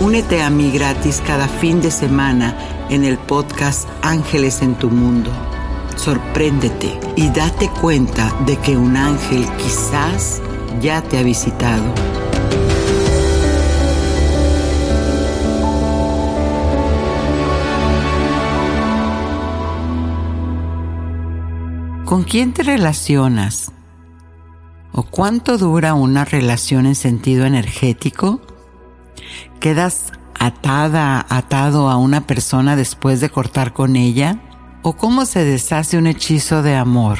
Únete a mí gratis cada fin de semana en el podcast Ángeles en tu Mundo. Sorpréndete y date cuenta de que un ángel quizás ya te ha visitado. ¿Con quién te relacionas? ¿O cuánto dura una relación en sentido energético? ¿Quedas atada, atado a una persona después de cortar con ella? ¿O cómo se deshace un hechizo de amor?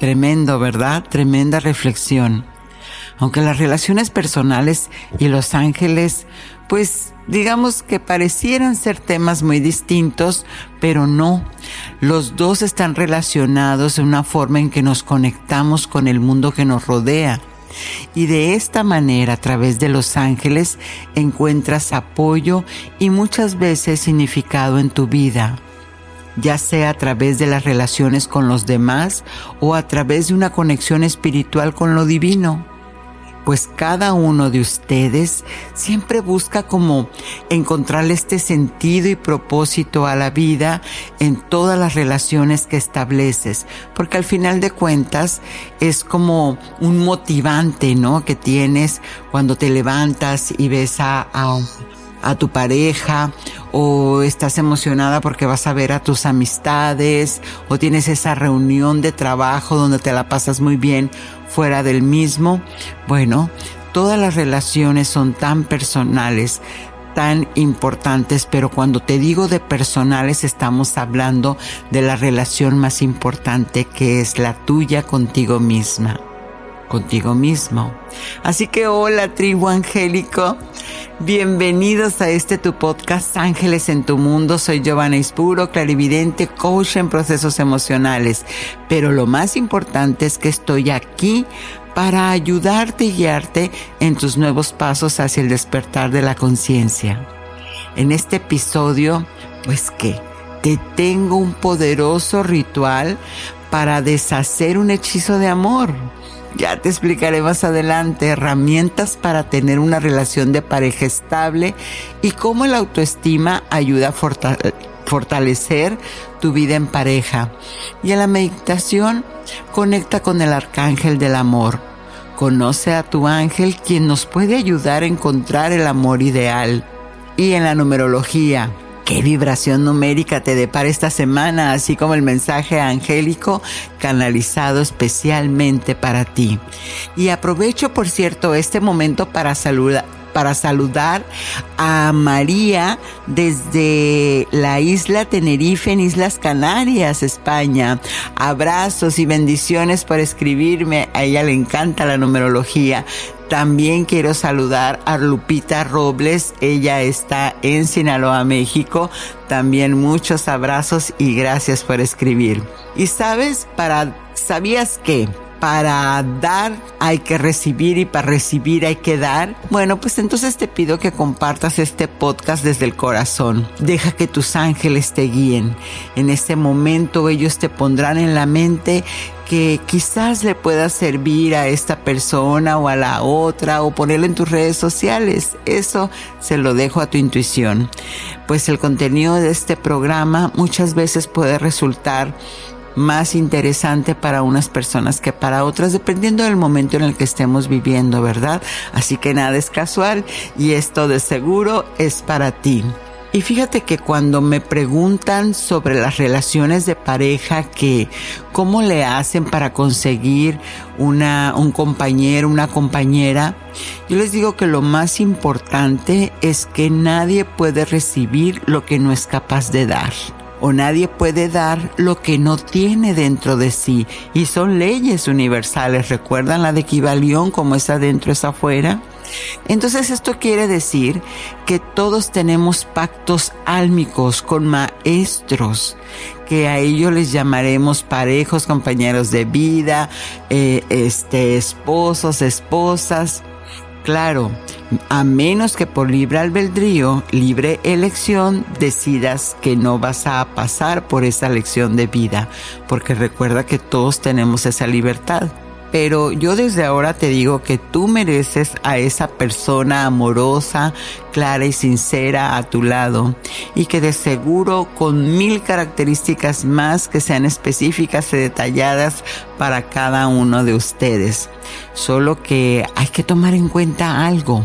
Tremendo, ¿verdad? Tremenda reflexión. Aunque las relaciones personales y los ángeles, pues digamos que parecieran ser temas muy distintos, pero no. Los dos están relacionados en una forma en que nos conectamos con el mundo que nos rodea y de esta manera, a través de los ángeles, encuentras apoyo y muchas veces significado en tu vida, ya sea a través de las relaciones con los demás o a través de una conexión espiritual con lo divino pues cada uno de ustedes siempre busca como encontrarle este sentido y propósito a la vida en todas las relaciones que estableces, porque al final de cuentas es como un motivante, ¿no? Que tienes cuando te levantas y ves a, a tu pareja o estás emocionada porque vas a ver a tus amistades o tienes esa reunión de trabajo donde te la pasas muy bien fuera del mismo. Bueno, todas las relaciones son tan personales, tan importantes, pero cuando te digo de personales estamos hablando de la relación más importante que es la tuya contigo misma, contigo mismo. Así que hola tribu angélico, bienvenidos a este tu podcast Ángeles en tu Mundo. Soy Giovanna Ispuro, clarividente, coach en procesos emocionales. Pero lo más importante es que estoy aquí para ayudarte y guiarte en tus nuevos pasos hacia el despertar de la conciencia. En este episodio, pues que te tengo un poderoso ritual para deshacer un hechizo de amor ya te explicaré más adelante herramientas para tener una relación de pareja estable y cómo la autoestima ayuda a fortalecer tu vida en pareja. Y en la meditación conecta con el arcángel del amor. Conoce a tu ángel quien nos puede ayudar a encontrar el amor ideal. Y en la numerología, qué vibración numérica te depara esta semana, así como el mensaje angélico canalizado especialmente para ti. Y aprovecho, por cierto, este momento para saludar para saludar a María desde la isla Tenerife en Islas Canarias, España. Abrazos y bendiciones por escribirme. A ella le encanta la numerología. También quiero saludar a Lupita Robles, ella está en Sinaloa, México. También muchos abrazos y gracias por escribir. Y sabes, para, ¿sabías qué? Para dar hay que recibir y para recibir hay que dar. Bueno, pues entonces te pido que compartas este podcast desde el corazón. Deja que tus ángeles te guíen. En este momento ellos te pondrán en la mente que quizás le pueda servir a esta persona o a la otra o ponerla en tus redes sociales. Eso se lo dejo a tu intuición. Pues el contenido de este programa muchas veces puede resultar más interesante para unas personas que para otras, dependiendo del momento en el que estemos viviendo, ¿verdad? Así que nada es casual y esto de seguro es para ti. Y fíjate que cuando me preguntan sobre las relaciones de pareja, que cómo le hacen para conseguir una, un compañero, una compañera, yo les digo que lo más importante es que nadie puede recibir lo que no es capaz de dar o nadie puede dar lo que no tiene dentro de sí. Y son leyes universales. ¿Recuerdan la de Kibalión como es adentro es afuera? Entonces esto quiere decir que todos tenemos pactos álmicos con maestros, que a ellos les llamaremos parejos, compañeros de vida, eh, este, esposos, esposas. Claro, a menos que por libre albedrío, libre elección, decidas que no vas a pasar por esa lección de vida, porque recuerda que todos tenemos esa libertad. Pero yo desde ahora te digo que tú mereces a esa persona amorosa, clara y sincera a tu lado y que de seguro con mil características más que sean específicas y detalladas para cada uno de ustedes. Solo que hay que tomar en cuenta algo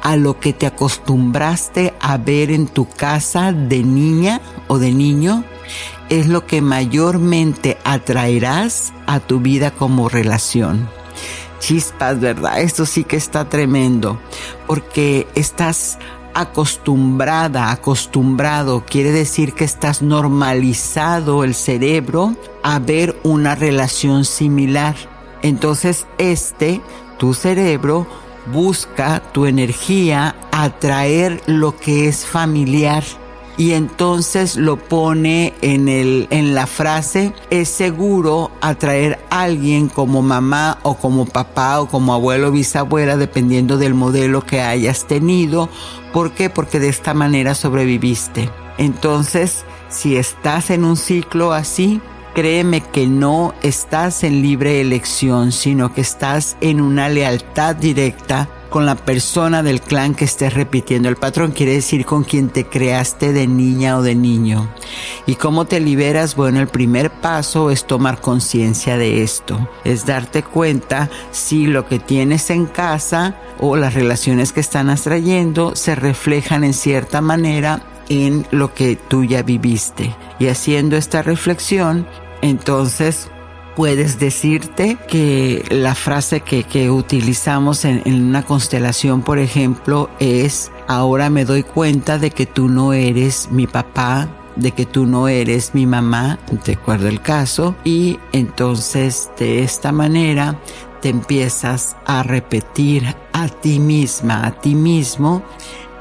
a lo que te acostumbraste a ver en tu casa de niña o de niño es lo que mayormente atraerás a tu vida como relación. Chispas, ¿verdad? Esto sí que está tremendo, porque estás acostumbrada, acostumbrado, quiere decir que estás normalizado el cerebro a ver una relación similar. Entonces este, tu cerebro, busca tu energía atraer lo que es familiar y entonces lo pone en el en la frase es seguro atraer a alguien como mamá o como papá o como abuelo o bisabuela dependiendo del modelo que hayas tenido ¿por qué? porque de esta manera sobreviviste entonces si estás en un ciclo así créeme que no estás en libre elección, sino que estás en una lealtad directa con la persona del clan que estés repitiendo el patrón, quiere decir con quien te creaste de niña o de niño. ¿Y cómo te liberas? Bueno, el primer paso es tomar conciencia de esto, es darte cuenta si lo que tienes en casa o las relaciones que están atrayendo se reflejan en cierta manera en lo que tú ya viviste. Y haciendo esta reflexión, entonces puedes decirte que la frase que, utilizamos en, en, una constelación, por ejemplo, es, ahora me doy cuenta de que tú no eres mi papá, de que tú no eres mi mamá, te acuerdo el caso, y entonces de esta manera te empiezas a repetir a ti misma, a ti mismo,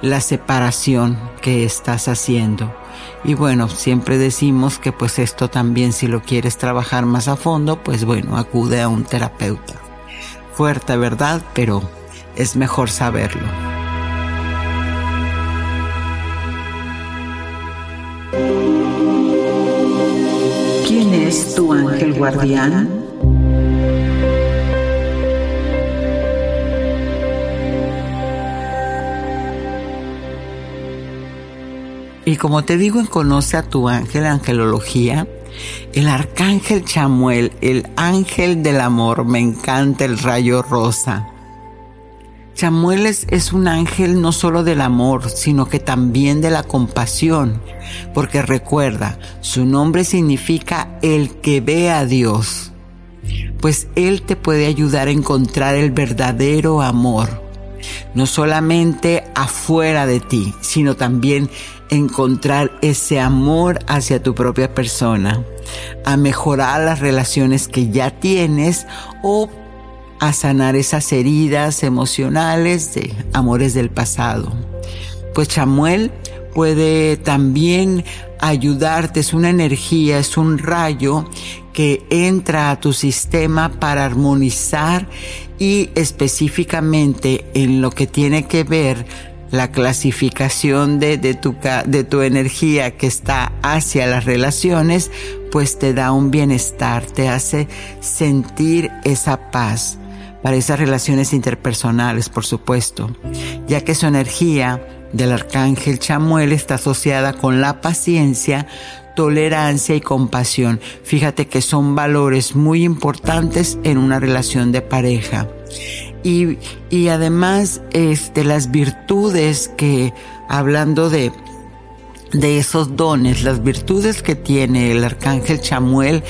la separación que estás haciendo y bueno, siempre decimos que pues esto también si lo quieres trabajar más a fondo, pues bueno, acude a un terapeuta. Fuerte, ¿verdad? Pero es mejor saberlo. ¿Quién es tu ángel guardián? Y como te digo en Conoce a tu ángel, angelología, el arcángel Chamuel, el ángel del amor, me encanta el rayo rosa. Chamuel es, es, un ángel no solo del amor, sino que también de la compasión, porque recuerda, su nombre significa el que ve a Dios, pues Él te puede ayudar a encontrar el verdadero amor, no solamente afuera de ti, sino también encontrar ese amor hacia tu propia persona, a mejorar las relaciones que ya tienes o a sanar esas heridas emocionales de amores del pasado. Pues Chamuel puede también ayudarte, es una energía, es un rayo que entra a tu sistema para armonizar y específicamente en lo que tiene que ver la clasificación de, de, tu, de tu energía que está hacia las relaciones, pues te da un bienestar, te hace sentir esa paz para esas relaciones interpersonales, por supuesto, ya que su energía del arcángel Chamuel está asociada con la paciencia, tolerancia y compasión. Fíjate que son valores muy importantes en una relación de pareja. Y, y además, este, las virtudes que, hablando de, de esos dones, las virtudes que tiene el arcángel Chamuel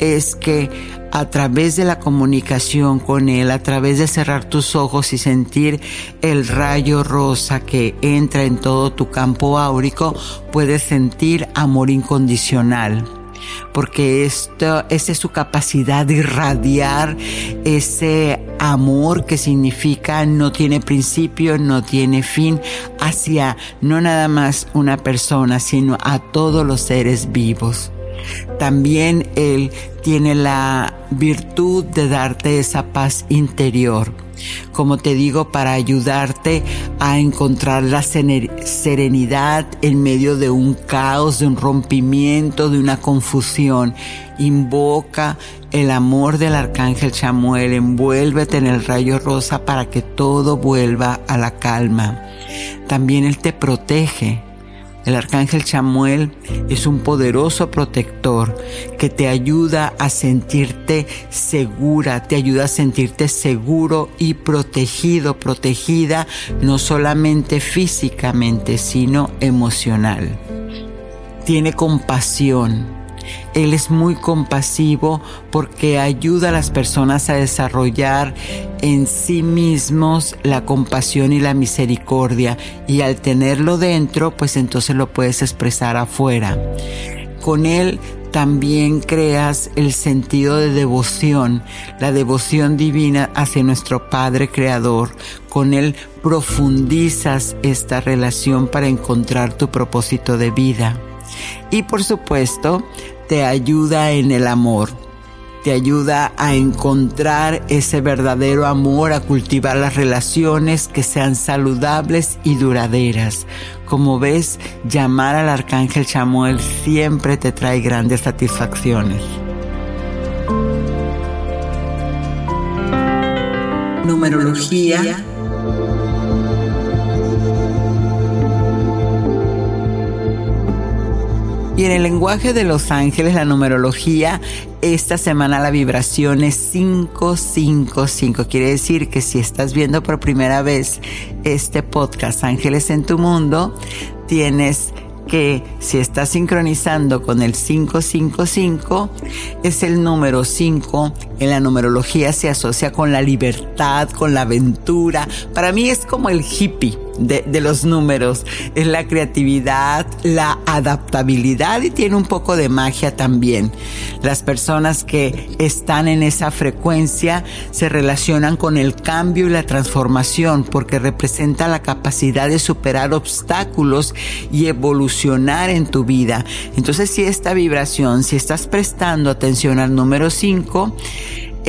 es que a través de la comunicación con él, a través de cerrar tus ojos y sentir el rayo rosa que entra en todo tu campo áurico, puedes sentir amor incondicional porque esto, esa es su capacidad de irradiar ese amor que significa no tiene principio, no tiene fin hacia no nada más una persona, sino a todos los seres vivos. También Él tiene la virtud de darte esa paz interior como te digo, para ayudarte a encontrar la serenidad en medio de un caos, de un rompimiento, de una confusión. Invoca el amor del arcángel Chamuel, envuélvete en el rayo rosa para que todo vuelva a la calma. También Él te protege el arcángel Chamuel es un poderoso protector que te ayuda a sentirte segura, te ayuda a sentirte seguro y protegido, protegida no solamente físicamente, sino emocional. Tiene compasión él es muy compasivo porque ayuda a las personas a desarrollar en sí mismos la compasión y la misericordia y al tenerlo dentro, pues entonces lo puedes expresar afuera. Con Él también creas el sentido de devoción, la devoción divina hacia nuestro Padre Creador. Con Él profundizas esta relación para encontrar tu propósito de vida. Y por supuesto, te ayuda en el amor, te ayuda a encontrar ese verdadero amor, a cultivar las relaciones que sean saludables y duraderas. Como ves, llamar al arcángel Chamuel siempre te trae grandes satisfacciones. Numerología Y en el lenguaje de los ángeles, la numerología, esta semana la vibración es 555. Quiere decir que si estás viendo por primera vez este podcast Ángeles en tu Mundo, tienes que si estás sincronizando con el 555, es el número 5. En la numerología se asocia con la libertad, con la aventura. Para mí es como el hippie de, los números. Es la creatividad, la adaptabilidad y tiene un poco de magia también. Las personas que están en esa frecuencia se relacionan con el cambio y la transformación porque representa la capacidad de superar obstáculos y evolucionar en tu vida. Entonces si esta vibración, si estás prestando atención al número 5,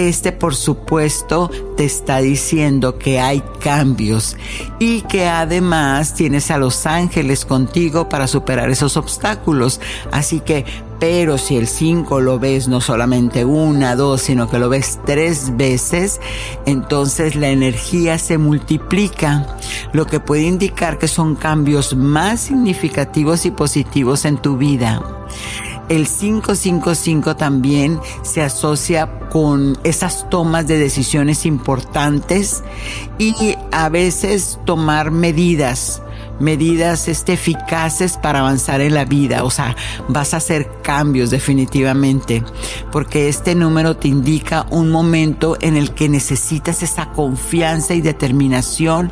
este por supuesto te está diciendo que hay cambios y que además tienes a los ángeles contigo para superar esos obstáculos. Así que, pero si el 5 lo ves no solamente una, dos, sino que lo ves tres veces, entonces la energía se multiplica, lo que puede indicar que son cambios más significativos y positivos en tu vida. El 555 también se asocia con esas tomas de decisiones importantes y a veces tomar medidas medidas este, eficaces para avanzar en la vida. O sea, vas a hacer cambios definitivamente, porque este número te indica un momento en el que necesitas esa confianza y determinación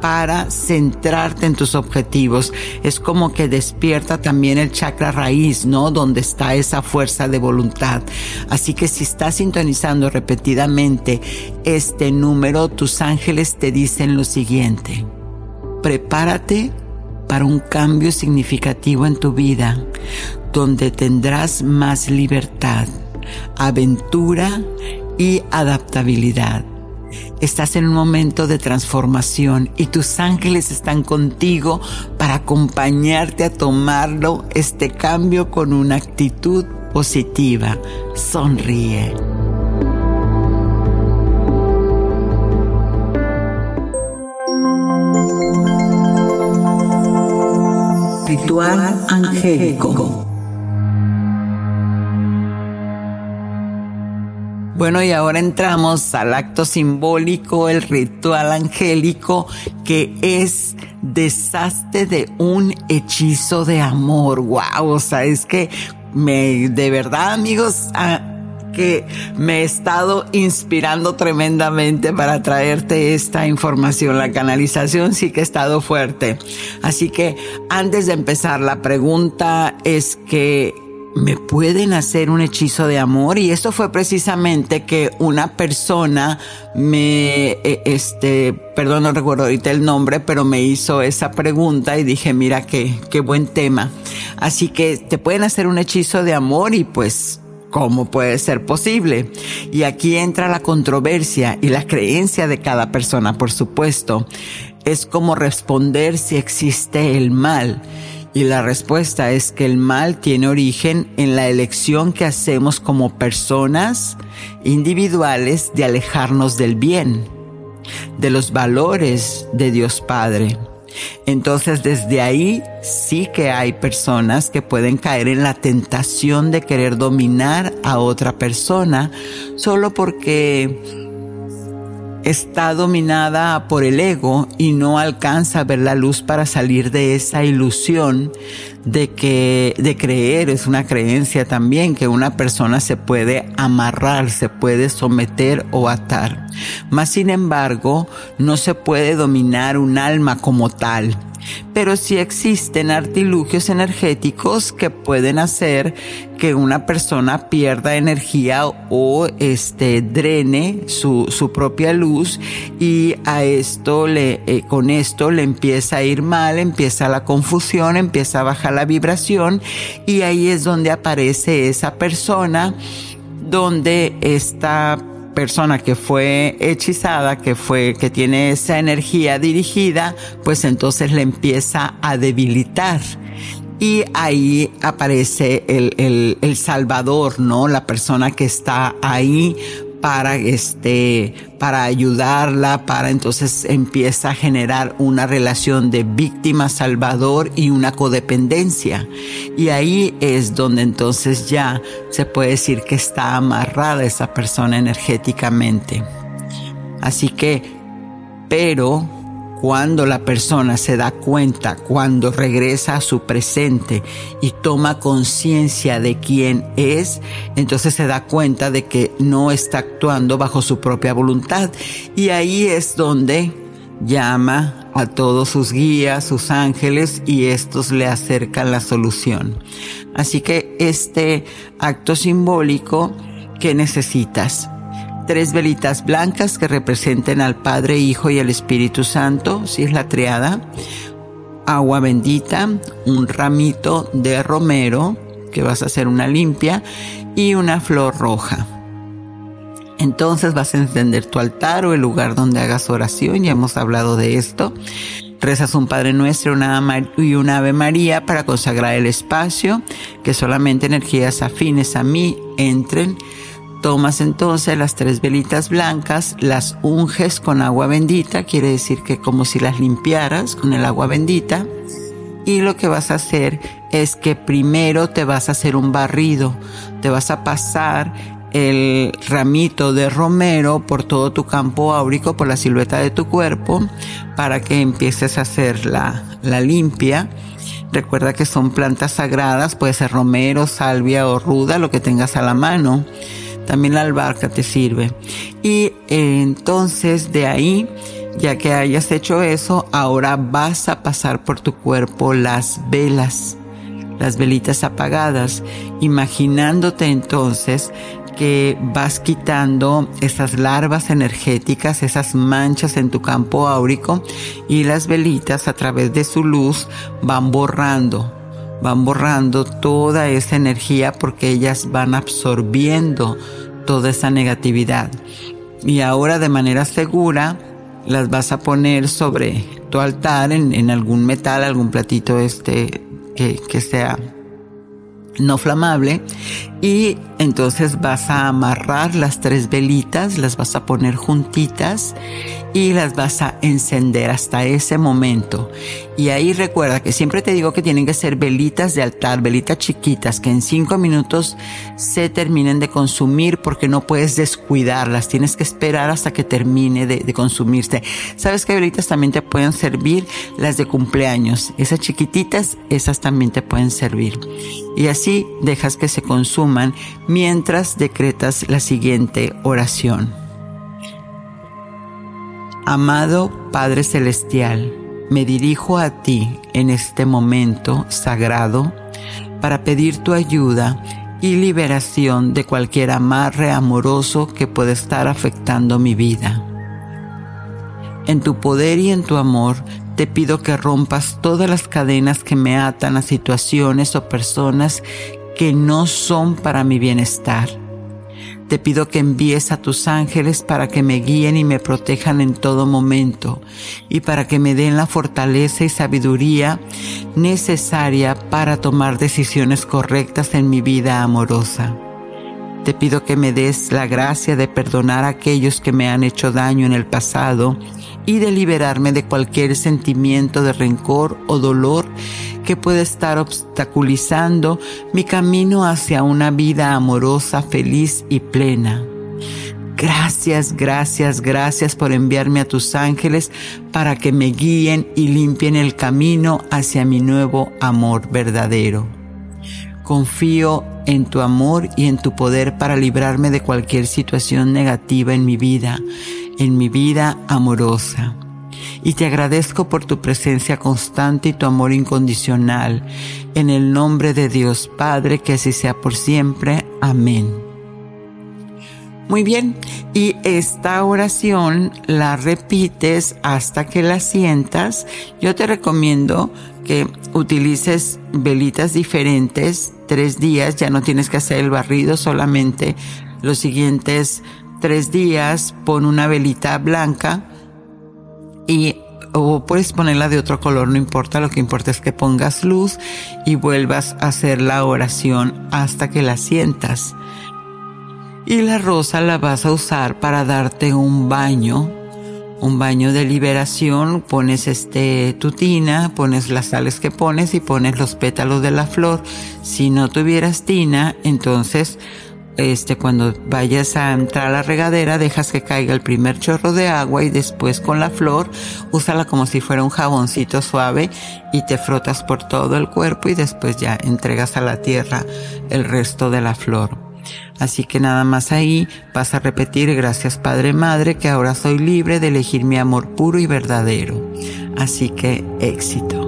para centrarte en tus objetivos. Es como que despierta también el chakra raíz, ¿no? Donde está esa fuerza de voluntad. Así que si estás sintonizando repetidamente este número, tus ángeles te dicen lo siguiente. Prepárate para un cambio significativo en tu vida, donde tendrás más libertad, aventura y adaptabilidad Estás en un momento de transformación y tus ángeles están contigo para acompañarte a tomarlo, este cambio con una actitud positiva. Sonríe. Ritual angélico. Bueno, y ahora entramos al acto simbólico, el ritual angélico, que es desastre de un hechizo de amor. Wow, o sea, es que me, de verdad, amigos, ah, que me he estado inspirando tremendamente para traerte esta información. La canalización sí que ha estado fuerte. Así que antes de empezar, la pregunta es que me pueden hacer un hechizo de amor y esto fue precisamente que una persona me, eh, este, perdón, no recuerdo ahorita el nombre, pero me hizo esa pregunta y dije, mira qué, qué buen tema. Así que te pueden hacer un hechizo de amor y pues ¿Cómo puede ser posible? Y aquí entra la controversia y la creencia de cada persona, por supuesto. Es como responder si existe el mal. Y la respuesta es que el mal tiene origen en la elección que hacemos como personas individuales de alejarnos del bien, de los valores de Dios Padre. Entonces desde ahí sí que hay personas que pueden caer en la tentación de querer dominar a otra persona solo porque está dominada por el ego y no alcanza a ver la luz para salir de esa ilusión de que, de creer, es una creencia también que una persona se puede amarrar, se puede someter o atar. Mas sin embargo, no se puede dominar un alma como tal pero sí existen artilugios energéticos que pueden hacer que una persona pierda energía o este drene su, su propia luz y a esto le eh, con esto le empieza a ir mal, empieza la confusión, empieza a bajar la vibración y ahí es donde aparece esa persona donde esta persona que fue hechizada, que fue, que tiene esa energía dirigida, pues entonces le empieza a debilitar. Y ahí aparece el, el, el Salvador, ¿no? La persona que está ahí para este para ayudarla para entonces empieza a generar una relación de víctima salvador y una codependencia. Y ahí es donde entonces ya se puede decir que está amarrada esa persona energéticamente. Así que pero cuando la persona se da cuenta, cuando regresa a su presente y toma conciencia de quién es, entonces se da cuenta de que no está actuando bajo su propia voluntad. Y ahí es donde llama a todos sus guías, sus ángeles, y estos le acercan la solución. Así que este acto simbólico que necesitas tres velitas blancas que representen al Padre, Hijo y el Espíritu Santo, si es la triada, agua bendita, un ramito de romero, que vas a hacer una limpia, y una flor roja. Entonces vas a encender tu altar o el lugar donde hagas oración, ya hemos hablado de esto. Rezas un Padre Nuestro una y una Ave María para consagrar el espacio, que solamente energías afines a mí entren Tomas entonces las tres velitas blancas, las unges con agua bendita, quiere decir que como si las limpiaras con el agua bendita. Y lo que vas a hacer es que primero te vas a hacer un barrido, te vas a pasar el ramito de romero por todo tu campo áurico, por la silueta de tu cuerpo, para que empieces a hacer la, la limpia. Recuerda que son plantas sagradas, puede ser romero, salvia o ruda, lo que tengas a la mano también la albarca te sirve. Y entonces de ahí, ya que hayas hecho eso, ahora vas a pasar por tu cuerpo las velas, las velitas apagadas, imaginándote entonces que vas quitando esas larvas energéticas, esas manchas en tu campo áurico y las velitas a través de su luz van borrando van borrando toda esa energía porque ellas van absorbiendo toda esa negatividad. y ahora de manera segura las vas a poner sobre tu altar en, algún metal, algún platito este que, que sea no flamable y entonces vas a amarrar las tres velitas, las vas a poner juntitas y las vas a encender hasta ese momento. Y ahí recuerda que siempre te digo que tienen que ser velitas de altar, velitas chiquitas, que en cinco minutos se terminen de consumir porque no puedes descuidarlas, tienes que esperar hasta que termine de, consumirse. ¿Sabes qué velitas también te pueden servir? Las de cumpleaños, esas chiquititas, esas también te pueden servir. Y así dejas que se mientras decretas la siguiente oración. Amado Padre Celestial, me dirijo a ti en este momento sagrado para pedir tu ayuda y liberación de cualquier amarre amoroso que pueda estar afectando mi vida. En tu poder y en tu amor te pido que rompas todas las cadenas que me atan a situaciones o personas que no son para mi bienestar te pido que envíes a tus ángeles para que me guíen y me protejan en todo momento y para que me den la fortaleza y sabiduría necesaria para tomar decisiones correctas en mi vida amorosa. Te pido que me des la gracia de perdonar a aquellos que me han hecho daño en el pasado y de liberarme de cualquier sentimiento de rencor o dolor que puede estar obstaculizando mi camino hacia una vida amorosa, feliz y plena. Gracias, gracias, gracias por enviarme a tus ángeles para que me guíen y limpien el camino hacia mi nuevo amor verdadero. Confío en tu amor y en tu poder para librarme de cualquier situación negativa en mi vida, en mi vida amorosa y te agradezco por tu presencia constante y tu amor incondicional. En el nombre de Dios Padre, que así sea por siempre. Amén. Muy bien, y esta oración la repites hasta que la sientas. Yo te recomiendo que utilices velitas diferentes tres días, ya no tienes que hacer el barrido, solamente los siguientes tres días pon una velita blanca y o puedes ponerla de otro color, no importa, lo que importa es que pongas luz y vuelvas a hacer la oración hasta que la sientas. Y la rosa la vas a usar para darte un baño, un baño de liberación, pones este tutina, pones las sales que pones y pones los pétalos de la flor. Si no tuvieras tina, entonces este, cuando vayas a entrar a la regadera, dejas que caiga el primer chorro de agua y después con la flor, úsala como si fuera un jaboncito suave y te frotas por todo el cuerpo y después ya entregas a la tierra el resto de la flor. Así que nada más ahí vas a repetir gracias Padre Madre que ahora soy libre de elegir mi amor puro y verdadero. Así que éxito.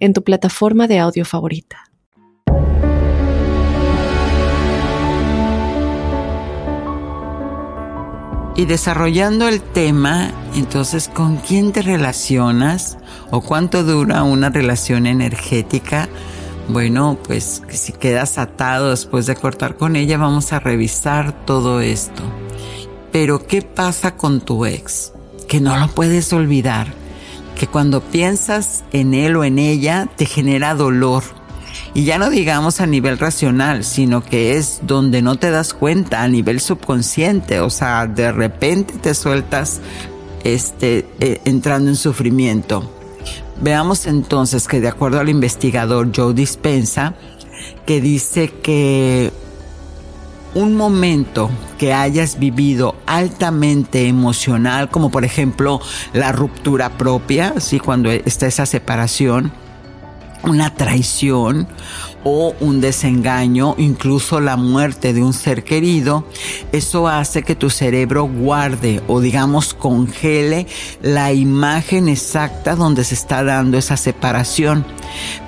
en tu plataforma de audio favorita. Y desarrollando el tema, entonces, ¿con quién te relacionas o cuánto dura una relación energética? Bueno, pues si quedas atado después de cortar con ella, vamos a revisar todo esto. Pero, ¿qué pasa con tu ex? Que no lo puedes olvidar que cuando piensas en él o en ella te genera dolor. Y ya no digamos a nivel racional, sino que es donde no te das cuenta, a nivel subconsciente. O sea, de repente te sueltas este, eh, entrando en sufrimiento. Veamos entonces que de acuerdo al investigador Joe Dispensa, que dice que un momento que hayas vivido altamente emocional, como por ejemplo la ruptura propia, ¿sí? cuando está esa separación, una traición o un desengaño, incluso la muerte de un ser querido, eso hace que tu cerebro guarde o digamos congele la imagen exacta donde se está dando esa separación.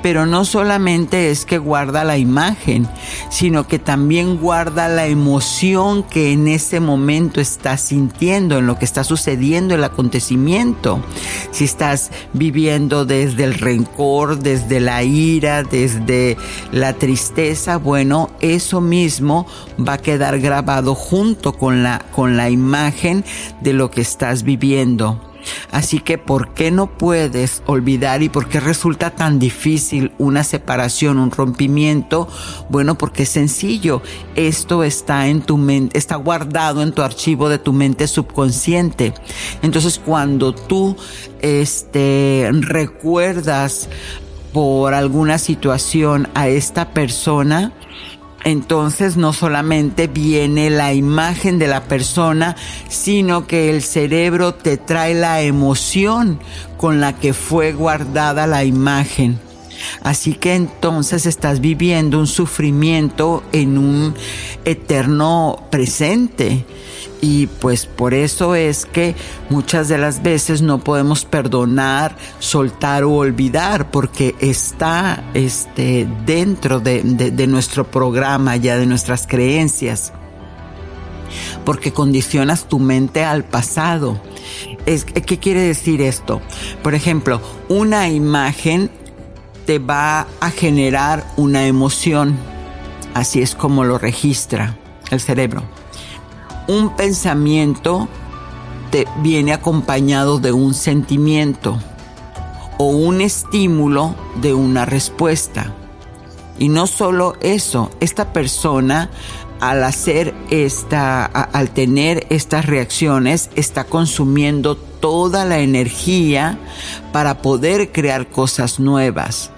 Pero no solamente es que guarda la imagen, sino que también guarda la emoción que en ese momento estás sintiendo, en lo que está sucediendo el acontecimiento. Si estás viviendo desde el rencor, desde la ira, desde la tristeza, bueno, eso mismo va a quedar grabado junto con la, con la imagen de lo que estás viviendo. Así que, ¿por qué no puedes olvidar y por qué resulta tan difícil una separación, un rompimiento? Bueno, porque es sencillo. Esto está en tu mente, está guardado en tu archivo de tu mente subconsciente. Entonces, cuando tú, este, recuerdas por alguna situación a esta persona, entonces no solamente viene la imagen de la persona, sino que el cerebro te trae la emoción con la que fue guardada la imagen. Así que entonces estás viviendo un sufrimiento en un eterno presente. Y pues por eso es que muchas de las veces no podemos perdonar, soltar o olvidar, porque está este, dentro de, de nuestro programa ya, de nuestras creencias porque condicionas tu mente al pasado. ¿Qué quiere decir esto? Por ejemplo, una imagen te va a generar una emoción. Así es como lo registra el cerebro un pensamiento te viene acompañado de un sentimiento o un estímulo de una respuesta. Y no solo eso, esta persona al hacer esta, al tener estas reacciones, está consumiendo toda la energía para poder crear cosas nuevas.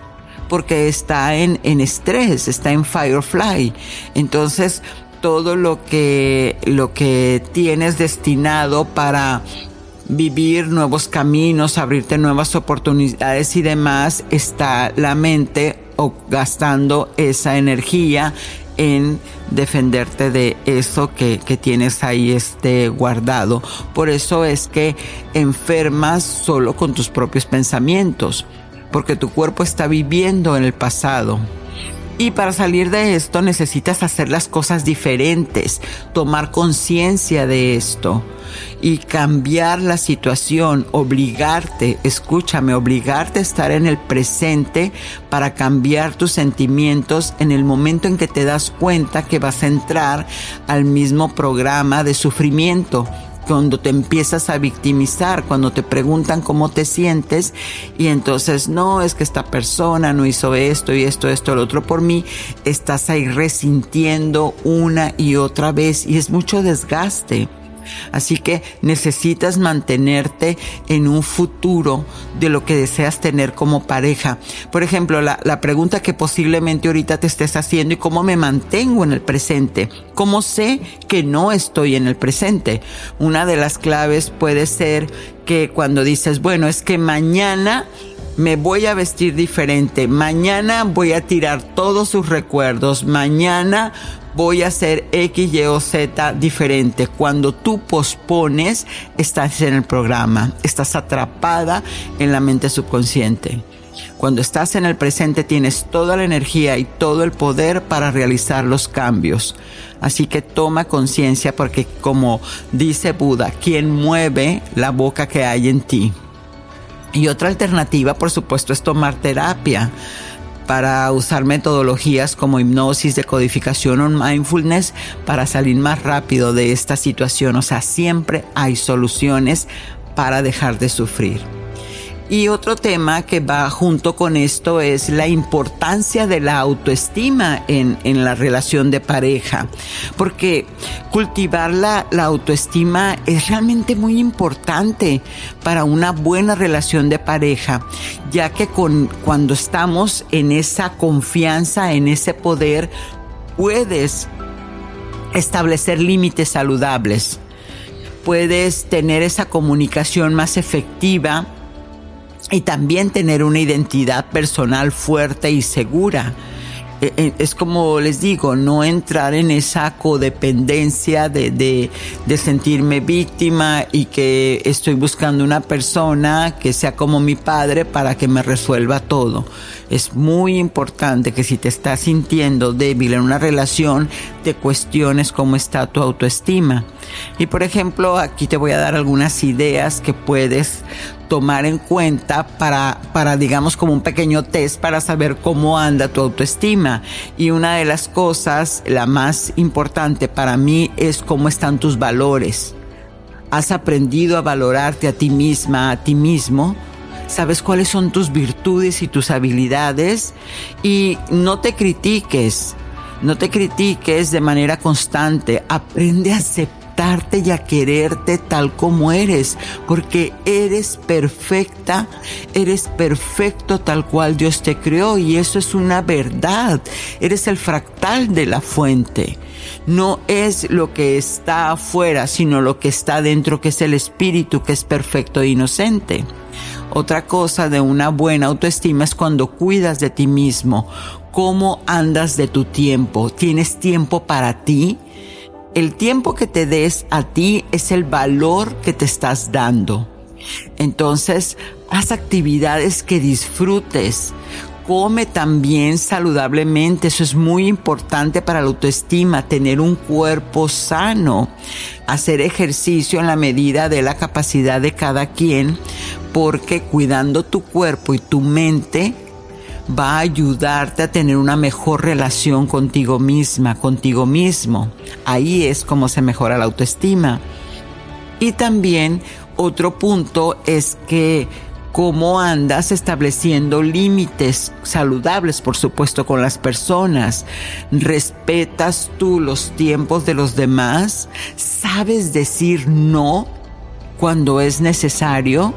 Porque está en, en estrés, está en firefly. Entonces, todo lo que, lo que tienes destinado para vivir nuevos caminos, abrirte nuevas oportunidades y demás, está la mente gastando esa energía en defenderte de eso que, que, tienes ahí este guardado. Por eso es que enfermas solo con tus propios pensamientos, porque tu cuerpo está viviendo en el pasado. Y para salir de esto necesitas hacer las cosas diferentes, tomar conciencia de esto y cambiar la situación, obligarte, escúchame, obligarte a estar en el presente para cambiar tus sentimientos en el momento en que te das cuenta que vas a entrar al mismo programa de sufrimiento cuando te empiezas a victimizar, cuando te preguntan cómo te sientes y entonces no, es que esta persona no hizo esto y esto, esto, lo otro por mí, estás ahí resintiendo una y otra vez y es mucho desgaste. Así que necesitas mantenerte en un futuro de lo que deseas tener como pareja. Por ejemplo, la, pregunta que posiblemente ahorita te estés haciendo y cómo me mantengo en el presente. ¿Cómo sé que no estoy en el presente? Una de las claves puede ser que cuando dices, bueno, es que mañana me voy a vestir diferente, mañana voy a tirar todos sus recuerdos, mañana voy a hacer X, Y o Z diferente. Cuando tú pospones, estás en el programa, estás atrapada en la mente subconsciente. Cuando estás en el presente tienes toda la energía y todo el poder para realizar los cambios. Así que toma conciencia porque como dice Buda, quien mueve la boca que hay en ti. Y otra alternativa, por supuesto, es tomar terapia para usar metodologías como hipnosis, decodificación o mindfulness para salir más rápido de esta situación. O sea, siempre hay soluciones para dejar de sufrir. Y otro tema que va junto con esto es la importancia de la autoestima en, la relación de pareja. Porque cultivar la, la, autoestima es realmente muy importante para una buena relación de pareja, ya que con, cuando estamos en esa confianza, en ese poder, puedes establecer límites saludables. Puedes tener esa comunicación más efectiva y también tener una identidad personal fuerte y segura eh, eh, es como les digo, no entrar en esa codependencia de, de, de, sentirme víctima y que estoy buscando una persona que sea como mi padre para que me resuelva todo. Es muy importante que si te estás sintiendo débil en una relación, te cuestiones cómo está tu autoestima. Y por ejemplo, aquí te voy a dar algunas ideas que puedes tomar en cuenta para, para, digamos, como un pequeño test para saber cómo anda tu autoestima. Y una de las cosas, la más importante para mí, es cómo están tus valores. ¿Has aprendido a valorarte a ti misma, a ti mismo? sabes cuáles son tus virtudes y tus habilidades y no te critiques, no te critiques de manera constante, aprende a y a quererte tal como eres, porque eres perfecta, eres perfecto tal cual Dios te creó y eso es una verdad, eres el fractal de la fuente. No es lo que está afuera, sino lo que está dentro, que es el espíritu, que es perfecto e inocente. Otra cosa de una buena autoestima es cuando cuidas de ti mismo. ¿Cómo andas de tu tiempo? ¿Tienes tiempo para ti? El tiempo que te des a ti es el valor que te estás dando. Entonces, haz actividades que disfrutes. Come también saludablemente, eso es muy importante para la autoestima, tener un cuerpo sano, hacer ejercicio en la medida de la capacidad de cada quien, porque cuidando tu cuerpo y tu mente va a ayudarte a tener una mejor relación contigo misma, contigo mismo. Ahí es como se mejora la autoestima. Y también otro punto es que cómo andas estableciendo límites saludables, por supuesto, con las personas. ¿Respetas tú los tiempos de los demás? ¿Sabes decir no cuando es necesario?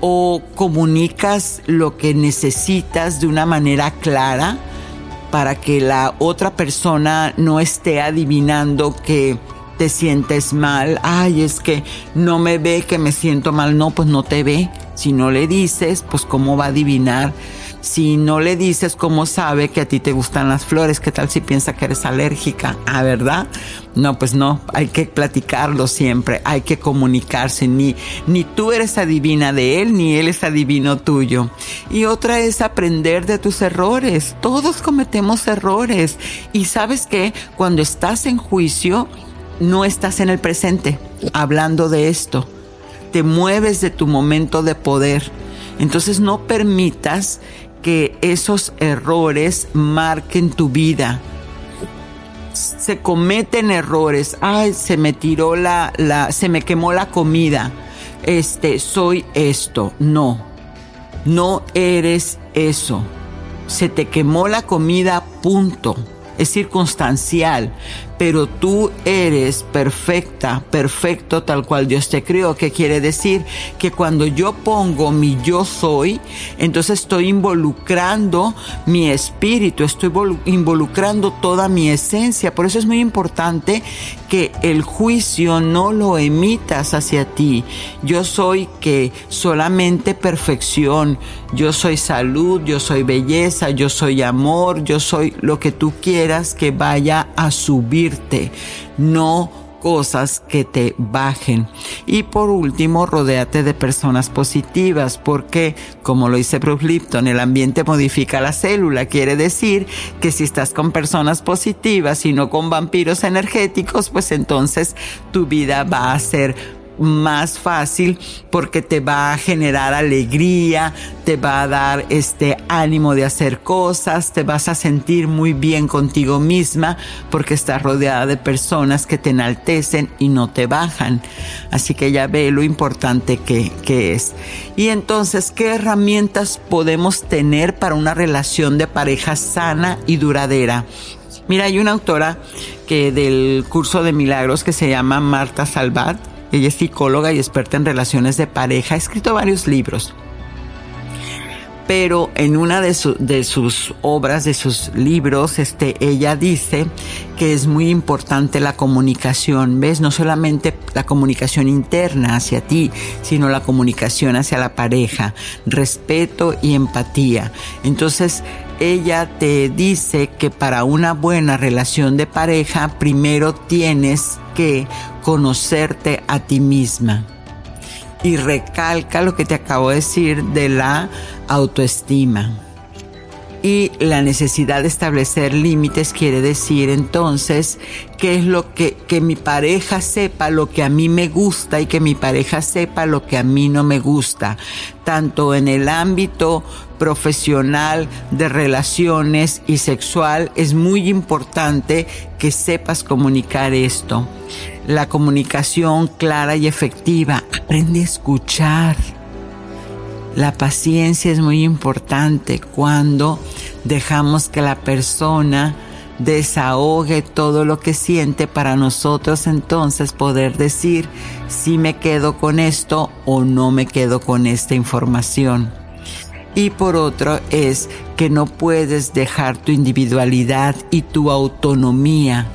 O comunicas lo que necesitas de una manera clara para que la otra persona no esté adivinando que te sientes mal, ay, es que no me ve que me siento mal, no, pues no te ve. Si no le dices, pues cómo va a adivinar si no le dices cómo sabe que a ti te gustan las flores, ¿qué tal si piensa que eres alérgica? Ah, ¿verdad? No, pues no, hay que platicarlo siempre, hay que comunicarse, ni, ni tú eres adivina de él, ni él es adivino tuyo. Y otra es aprender de tus errores, todos cometemos errores. Y sabes que cuando estás en juicio, no estás en el presente hablando de esto, te mueves de tu momento de poder. Entonces no permitas que esos errores marquen tu vida. Se cometen errores. Ay, se me tiró la, la, se me quemó la comida. Este, soy esto. No. No eres eso. Se te quemó la comida, punto. Es circunstancial pero tú eres perfecta, perfecto tal cual Dios te creó. ¿Qué quiere decir? Que cuando yo pongo mi yo soy, entonces estoy involucrando mi espíritu, estoy involucrando toda mi esencia. Por eso es muy importante que el juicio no lo emitas hacia ti. Yo soy que solamente perfección, yo soy salud, yo soy belleza, yo soy amor, yo soy lo que tú quieras que vaya a subir no cosas que te bajen. Y por último, rodéate de personas positivas, porque, como lo dice Bruce Lipton, el ambiente modifica la célula. Quiere decir que si estás con personas positivas y no con vampiros energéticos, pues entonces tu vida va a ser más fácil porque te va a generar alegría, te va a dar este ánimo de hacer cosas, te vas a sentir muy bien contigo misma porque estás rodeada de personas que te enaltecen y no te bajan. Así que ya ve lo importante que, que es. Y entonces, ¿qué herramientas podemos tener para una relación de pareja sana y duradera? Mira, hay una autora que del curso de milagros que se llama Marta Salvat ella es psicóloga y experta en relaciones de pareja, ha escrito varios libros. pero en una de, sus obras, de sus libros, este, ella dice que es muy importante la comunicación, ¿ves? No solamente la comunicación interna hacia ti, sino la comunicación hacia la pareja, respeto y empatía. Entonces, ella te dice que para una buena relación de pareja, primero tienes que conocerte a ti misma y recalca lo que te acabo de decir de la autoestima. Y la necesidad de establecer límites quiere decir entonces que es lo que, que mi pareja sepa lo que a mí me gusta y que mi pareja sepa lo que a mí no me gusta, tanto en el ámbito profesional, de relaciones y sexual, es muy importante que sepas comunicar esto. La comunicación clara y efectiva, aprende a escuchar la paciencia es muy importante cuando dejamos que la persona desahogue todo lo que siente para nosotros entonces poder decir si me quedo con esto o no me quedo con esta información. Y por otro es que no puedes dejar tu individualidad y tu autonomía.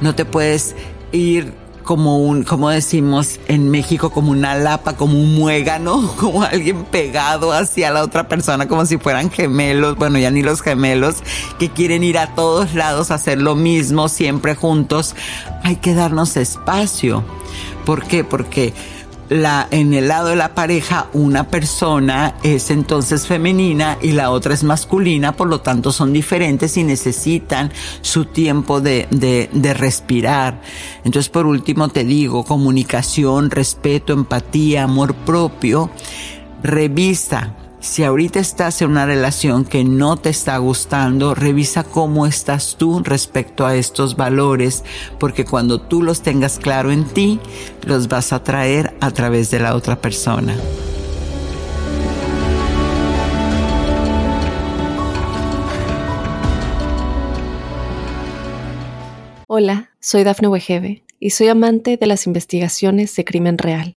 No te puedes ir como un, como decimos en México, como una lapa, como un muégano, como alguien pegado hacia la otra persona, como si fueran gemelos, bueno, ya ni los gemelos, que quieren ir a todos lados a hacer lo mismo, siempre juntos. Hay que darnos espacio. ¿Por qué? Porque la, en el lado de la pareja una persona es entonces femenina y la otra es masculina, por lo tanto son diferentes y necesitan su tiempo de, de, de respirar. Entonces por último te digo, comunicación, respeto, empatía, amor propio, revisa si ahorita estás en una relación que no te está gustando, revisa cómo estás tú respecto a estos valores, porque cuando tú los tengas claro en ti, los vas a traer a través de la otra persona. Hola, soy Dafne Wegebe y soy amante de las investigaciones de crimen real.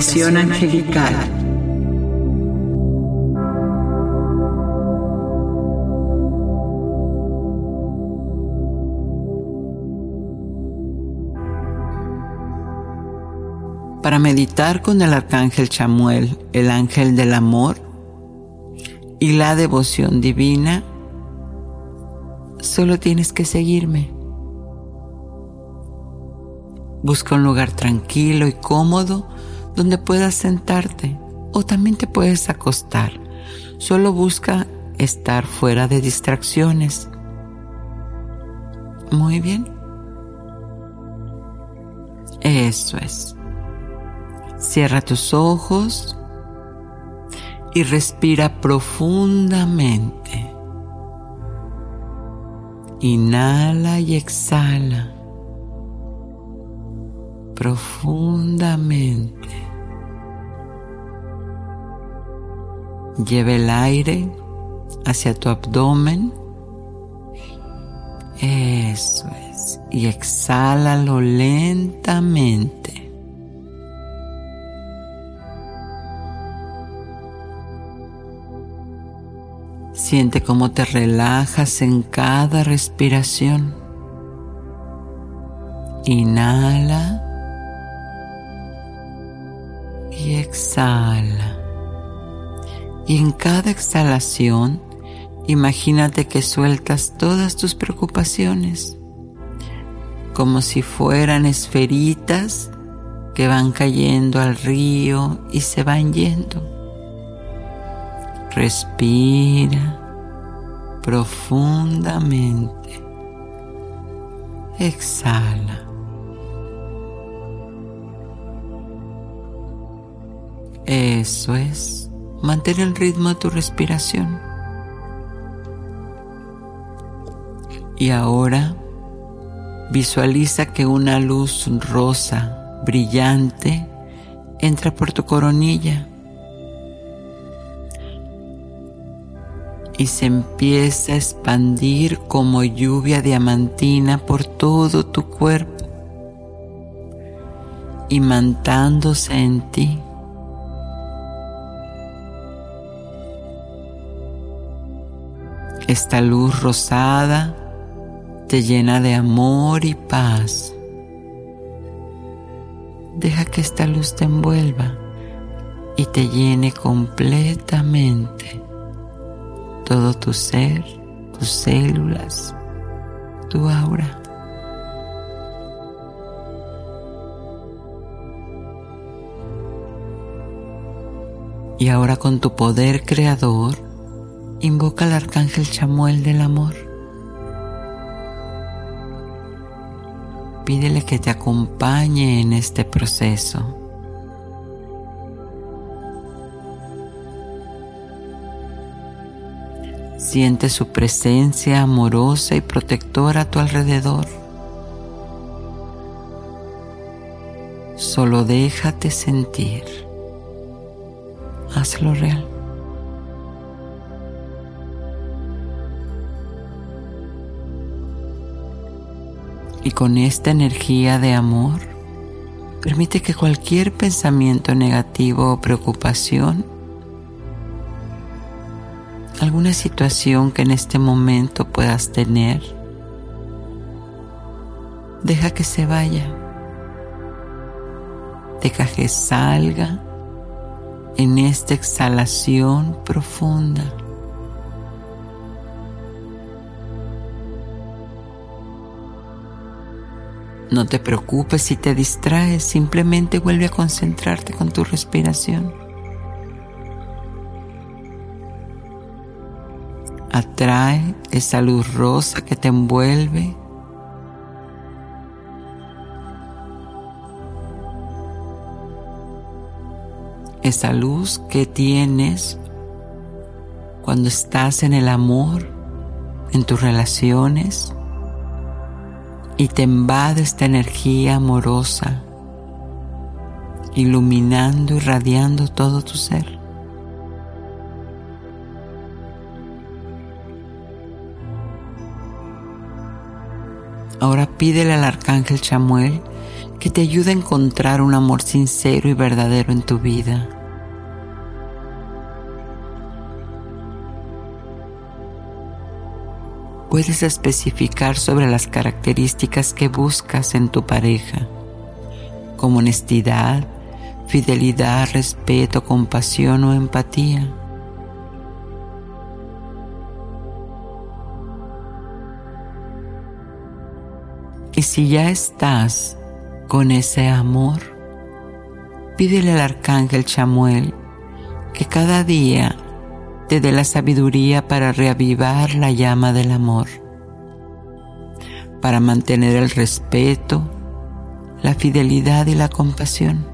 Meditación angelical. Para meditar con el arcángel Chamuel, el ángel del amor y la devoción divina, solo tienes que seguirme. Busca un lugar tranquilo y cómodo donde puedas sentarte o también te puedes acostar. Solo busca estar fuera de distracciones. Muy bien. Eso es. Cierra tus ojos y respira profundamente. Inhala y exhala profundamente. Lleva el aire hacia tu abdomen. Eso es. Y exhálalo lentamente. Siente cómo te relajas en cada respiración. Inhala y exhala. Y en cada exhalación, imagínate que sueltas todas tus preocupaciones, como si fueran esferitas que van cayendo al río y se van yendo. Respira profundamente. Exhala. Eso es. mantén el ritmo de tu respiración. Y ahora visualiza que una luz rosa brillante entra por tu coronilla y se empieza a expandir como lluvia diamantina por todo tu cuerpo, imantándose en ti. Esta luz rosada te llena de amor y paz. Deja que esta luz te envuelva y te llene completamente todo tu ser, tus células, tu aura. Y ahora con tu poder creador, invoca al arcángel Chamuel del amor. pídele que te acompañe en este proceso. Siente su presencia amorosa y protectora a tu alrededor. Solo déjate sentir. Hazlo real. Y con esta energía de amor, permite que cualquier pensamiento negativo o preocupación, alguna situación que en este momento puedas tener, deja que se vaya. Deja que salga en esta exhalación profunda. No te preocupes si te distraes, simplemente vuelve a concentrarte con tu respiración. Atrae esa luz rosa que te envuelve. Esa luz que tienes cuando estás en el amor, en tus relaciones y te invade esta energía amorosa, iluminando y radiando todo tu ser. Ahora pídele al arcángel Chamuel que te ayude a encontrar un amor sincero y verdadero en tu vida puedes especificar sobre las características que buscas en tu pareja, como honestidad, fidelidad, respeto, compasión o empatía. Y si ya estás con ese amor, pídele al arcángel Chamuel que cada día dé la sabiduría para reavivar la llama del amor, para mantener el respeto, la fidelidad y la compasión.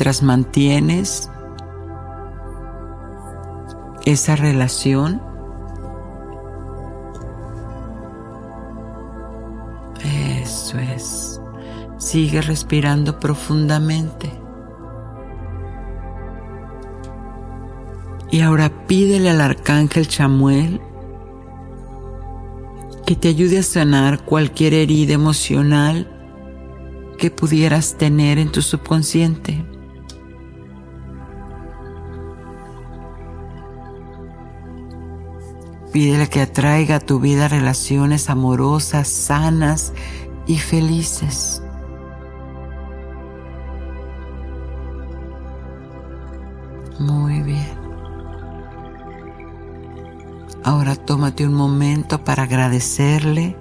Mientras mantienes esa relación, eso es, sigue respirando profundamente. Y ahora pídele al arcángel Chamuel que te ayude a sanar cualquier herida emocional que pudieras tener en tu subconsciente. Pídele que atraiga a tu vida relaciones amorosas, sanas y felices. Muy bien. Ahora tómate un momento para agradecerle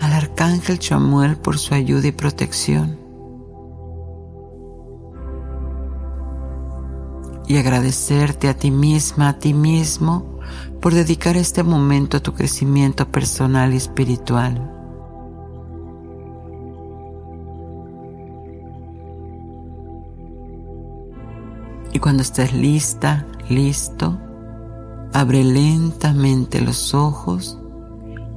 al arcángel Chamuel por su ayuda y protección. Y agradecerte a ti misma, a ti mismo, por dedicar este momento a tu crecimiento personal y espiritual. Y cuando estés lista, listo, abre lentamente los ojos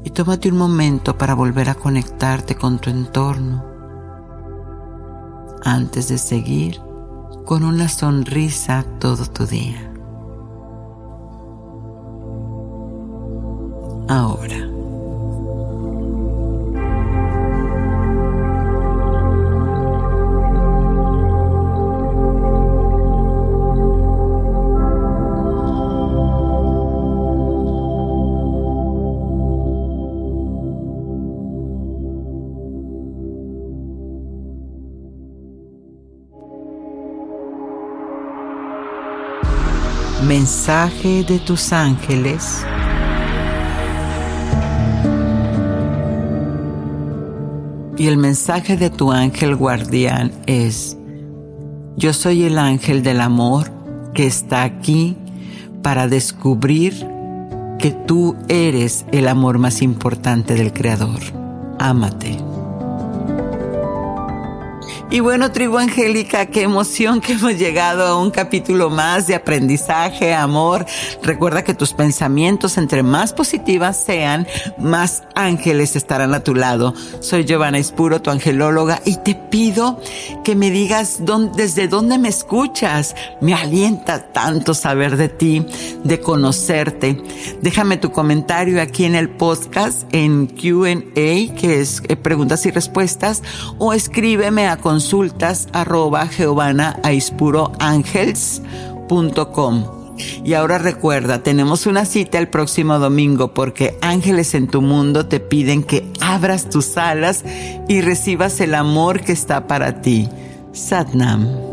y tómate un momento para volver a conectarte con tu entorno. Antes de seguir con una sonrisa todo tu día. Ahora. Mensaje de tus ángeles. Y el mensaje de tu ángel guardián es, yo soy el ángel del amor que está aquí para descubrir que tú eres el amor más importante del Creador. Ámate. Y bueno, tribu angélica, qué emoción que hemos llegado a un capítulo más de aprendizaje, amor. Recuerda que tus pensamientos, entre más positivas sean, más ángeles estarán a tu lado. Soy Giovanna Espuro, tu angelóloga, y te pido que me digas desde dónde me escuchas. Me alienta tanto saber de ti, de conocerte. Déjame tu comentario aquí en el podcast, en QA, que es eh, preguntas y respuestas, o escríbeme a consultas arroba Y ahora recuerda, tenemos una cita el próximo domingo porque ángeles en tu mundo te piden que abras tus alas y recibas el amor que está para ti. Satnam.